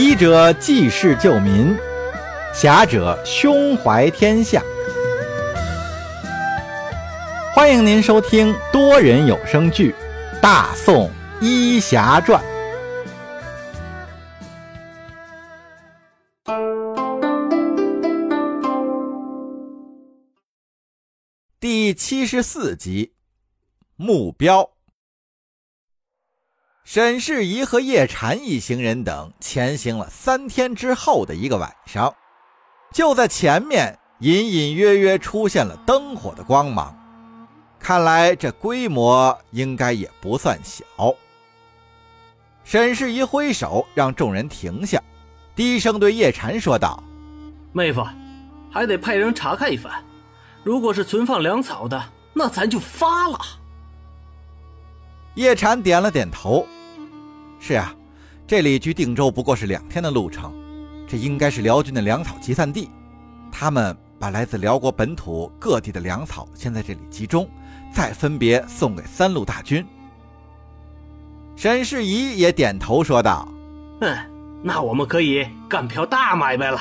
医者济世救民，侠者胸怀天下。欢迎您收听多人有声剧《大宋医侠传》第七十四集。目标。沈世宜和叶禅一行人等前行了三天之后的一个晚上，就在前面隐隐约约出现了灯火的光芒，看来这规模应该也不算小。沈世宜挥手让众人停下，低声对叶禅说道：“妹夫，还得派人查看一番，如果是存放粮草的，那咱就发了。”叶禅点了点头。是啊，这里距定州不过是两天的路程，这应该是辽军的粮草集散地。他们把来自辽国本土各地的粮草先在这里集中，再分别送给三路大军。沈世宜也点头说道：“嗯，那我们可以干票大买卖了。”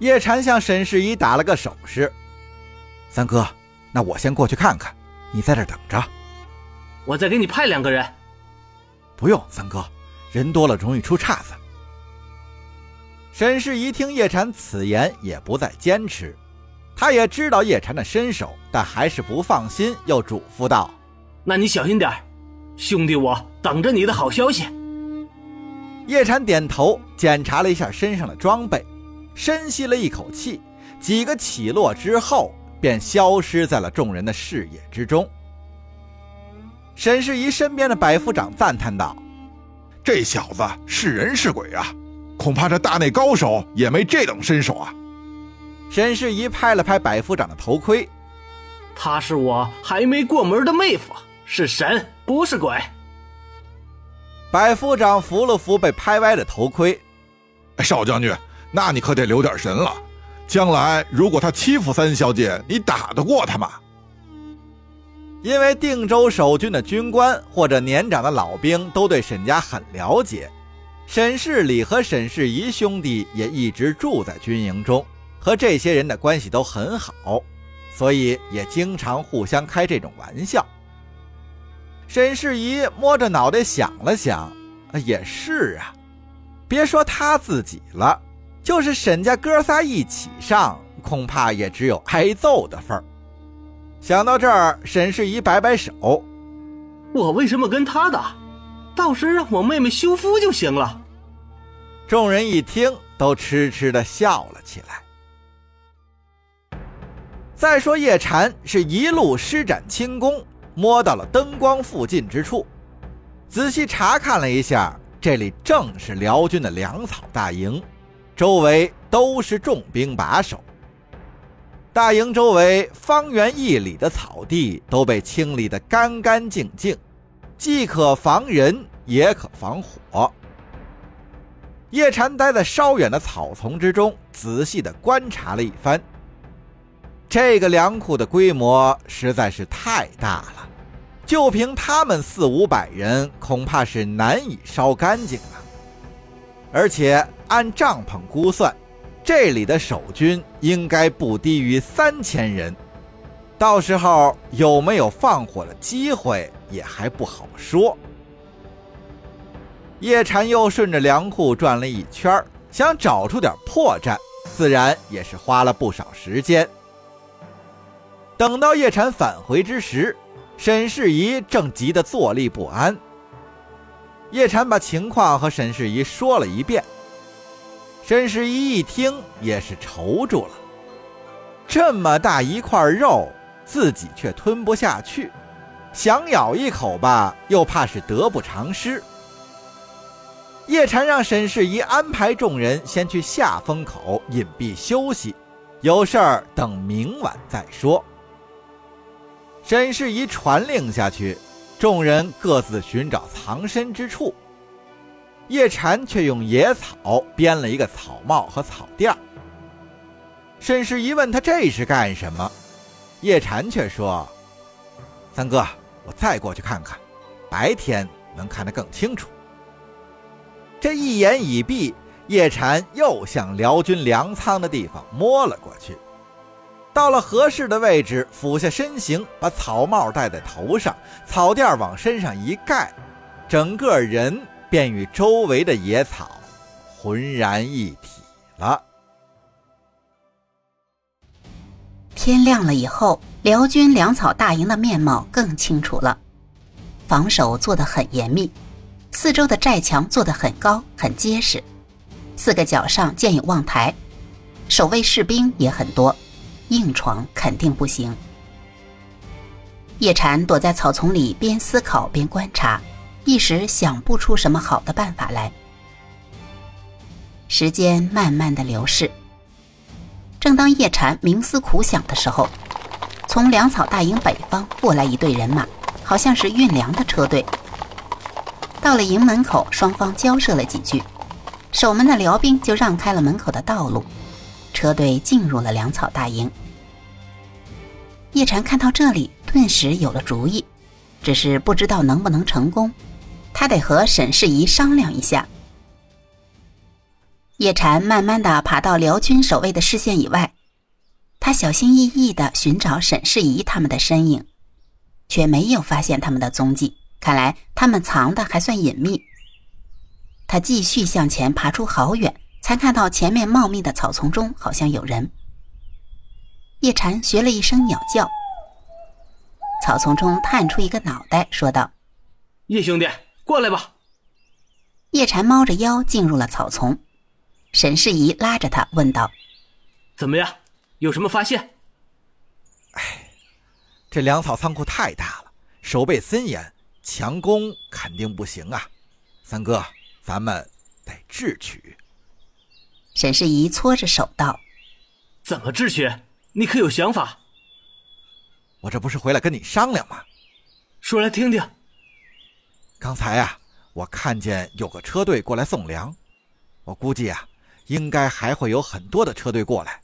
叶禅向沈世宜打了个手势：“三哥，那我先过去看看，你在这等着，我再给你派两个人。”不用，三哥，人多了容易出岔子。沈氏一听叶禅此言，也不再坚持。他也知道叶禅的身手，但还是不放心，又嘱咐道：“那你小心点兄弟，我等着你的好消息。”叶禅点头，检查了一下身上的装备，深吸了一口气，几个起落之后，便消失在了众人的视野之中。沈世宜身边的百夫长赞叹道：“这小子是人是鬼啊？恐怕这大内高手也没这等身手啊！”沈世宜拍了拍百夫长的头盔：“他是我还没过门的妹夫，是神不是鬼。”百夫长扶了扶被拍歪的头盔：“少将军，那你可得留点神了。将来如果他欺负三小姐，你打得过他吗？”因为定州守军的军官或者年长的老兵都对沈家很了解，沈世礼和沈世宜兄弟也一直住在军营中，和这些人的关系都很好，所以也经常互相开这种玩笑。沈世宜摸着脑袋想了想，也是啊，别说他自己了，就是沈家哥仨一起上，恐怕也只有挨揍的份儿。想到这儿，沈世宜摆摆手：“我为什么跟他打？到时让我妹妹休夫就行了。”众人一听，都痴痴的笑了起来。再说叶禅是一路施展轻功，摸到了灯光附近之处，仔细查看了一下，这里正是辽军的粮草大营，周围都是重兵把守。大营周围方圆一里的草地都被清理得干干净净，既可防人，也可防火。叶禅待在稍远的草丛之中，仔细地观察了一番。这个粮库的规模实在是太大了，就凭他们四五百人，恐怕是难以烧干净了。而且按帐篷估算。这里的守军应该不低于三千人，到时候有没有放火的机会也还不好说。叶禅又顺着粮库转了一圈，想找出点破绽，自然也是花了不少时间。等到叶禅返回之时，沈世宜正急得坐立不安。叶禅把情况和沈世宜说了一遍。沈世宜一听也是愁住了，这么大一块肉，自己却吞不下去，想咬一口吧，又怕是得不偿失。叶禅让沈世宜安排众人先去下风口隐蔽休息，有事儿等明晚再说。沈世宜传令下去，众人各自寻找藏身之处。叶禅却用野草编了一个草帽和草垫儿。沈世宜问他这是干什么，叶禅却说：“三哥，我再过去看看，白天能看得更清楚。”这一言已毕，叶禅又向辽军粮仓的地方摸了过去。到了合适的位置，俯下身形，把草帽戴在头上，草垫往身上一盖，整个人便与周围的野草浑然一体了。天亮了以后，辽军粮草大营的面貌更清楚了。防守做得很严密，四周的寨墙做得很高很结实，四个角上建有望台，守卫士兵也很多，硬闯肯定不行。叶禅躲在草丛里，边思考边观察，一时想不出什么好的办法来。时间慢慢的流逝，正当叶禅冥思苦想的时候，从粮草大营北方过来一队人马。好像是运粮的车队。到了营门口，双方交涉了几句，守门的辽兵就让开了门口的道路，车队进入了粮草大营。叶禅看到这里，顿时有了主意，只是不知道能不能成功，他得和沈世宜商量一下。叶禅慢慢的爬到辽军守卫的视线以外，他小心翼翼的寻找沈世宜他们的身影。却没有发现他们的踪迹，看来他们藏的还算隐秘。他继续向前爬出好远，才看到前面茂密的草丛中好像有人。叶禅学了一声鸟叫，草丛中探出一个脑袋，说道：“叶兄弟，过来吧。”叶禅猫着腰进入了草丛，沈世宜拉着他问道：“怎么样？有什么发现？”哎。这粮草仓库太大了，守备森严，强攻肯定不行啊！三哥，咱们得智取。沈世宜搓着手道：“怎么智取？你可有想法？”我这不是回来跟你商量吗？说来听听。刚才啊，我看见有个车队过来送粮，我估计啊，应该还会有很多的车队过来。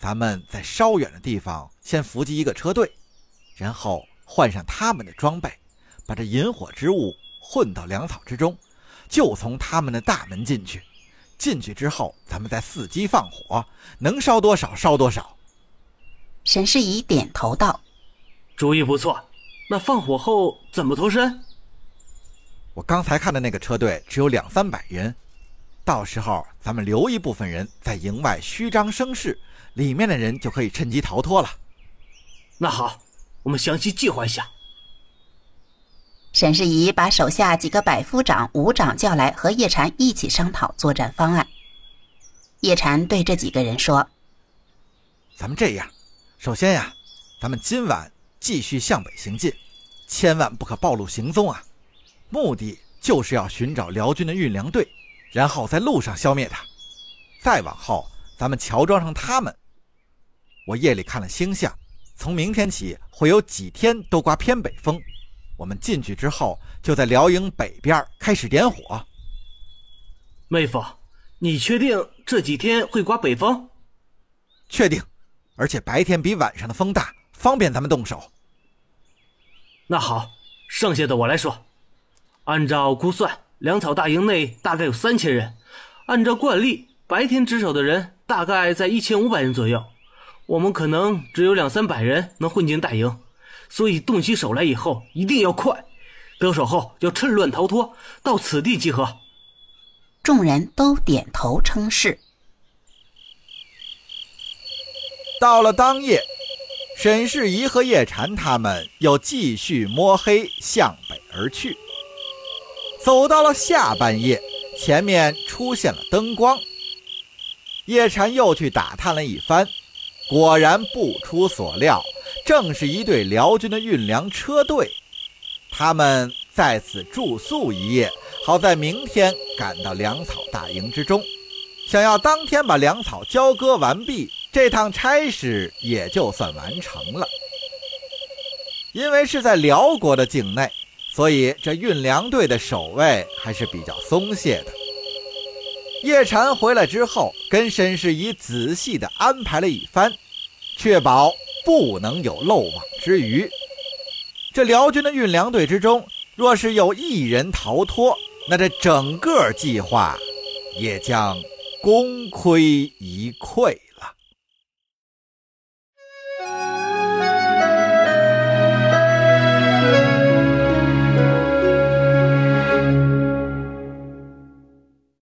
咱们在稍远的地方先伏击一个车队。然后换上他们的装备，把这引火之物混到粮草之中，就从他们的大门进去。进去之后，咱们再伺机放火，能烧多少烧多少。沈世仪点头道：“主意不错。那放火后怎么脱身？”我刚才看的那个车队只有两三百人，到时候咱们留一部分人在营外虚张声势，里面的人就可以趁机逃脱了。那好。我们详细计划一下。沈世宜把手下几个百夫长、武长叫来，和叶禅一起商讨作战方案。叶禅对这几个人说：“咱们这样，首先呀，咱们今晚继续向北行进，千万不可暴露行踪啊！目的就是要寻找辽军的运粮队，然后在路上消灭他。再往后，咱们乔装上他们。我夜里看了星象。”从明天起，会有几天都刮偏北风。我们进去之后，就在辽营北边开始点火。妹夫，你确定这几天会刮北风？确定，而且白天比晚上的风大，方便咱们动手。那好，剩下的我来说。按照估算，粮草大营内大概有三千人。按照惯例，白天值守的人大概在一千五百人左右。我们可能只有两三百人能混进大营，所以动起手来以后一定要快，得手后要趁乱逃脱，到此地集合。众人都点头称是。到了当夜，沈世宜和叶禅他们又继续摸黑向北而去。走到了下半夜，前面出现了灯光，叶禅又去打探了一番。果然不出所料，正是一队辽军的运粮车队。他们在此住宿一夜，好在明天赶到粮草大营之中。想要当天把粮草交割完毕，这趟差事也就算完成了。因为是在辽国的境内，所以这运粮队的守卫还是比较松懈的。叶禅回来之后，跟沈世宜仔细地安排了一番。确保不能有漏网之鱼。这辽军的运粮队之中，若是有一人逃脱，那这整个计划也将功亏一篑。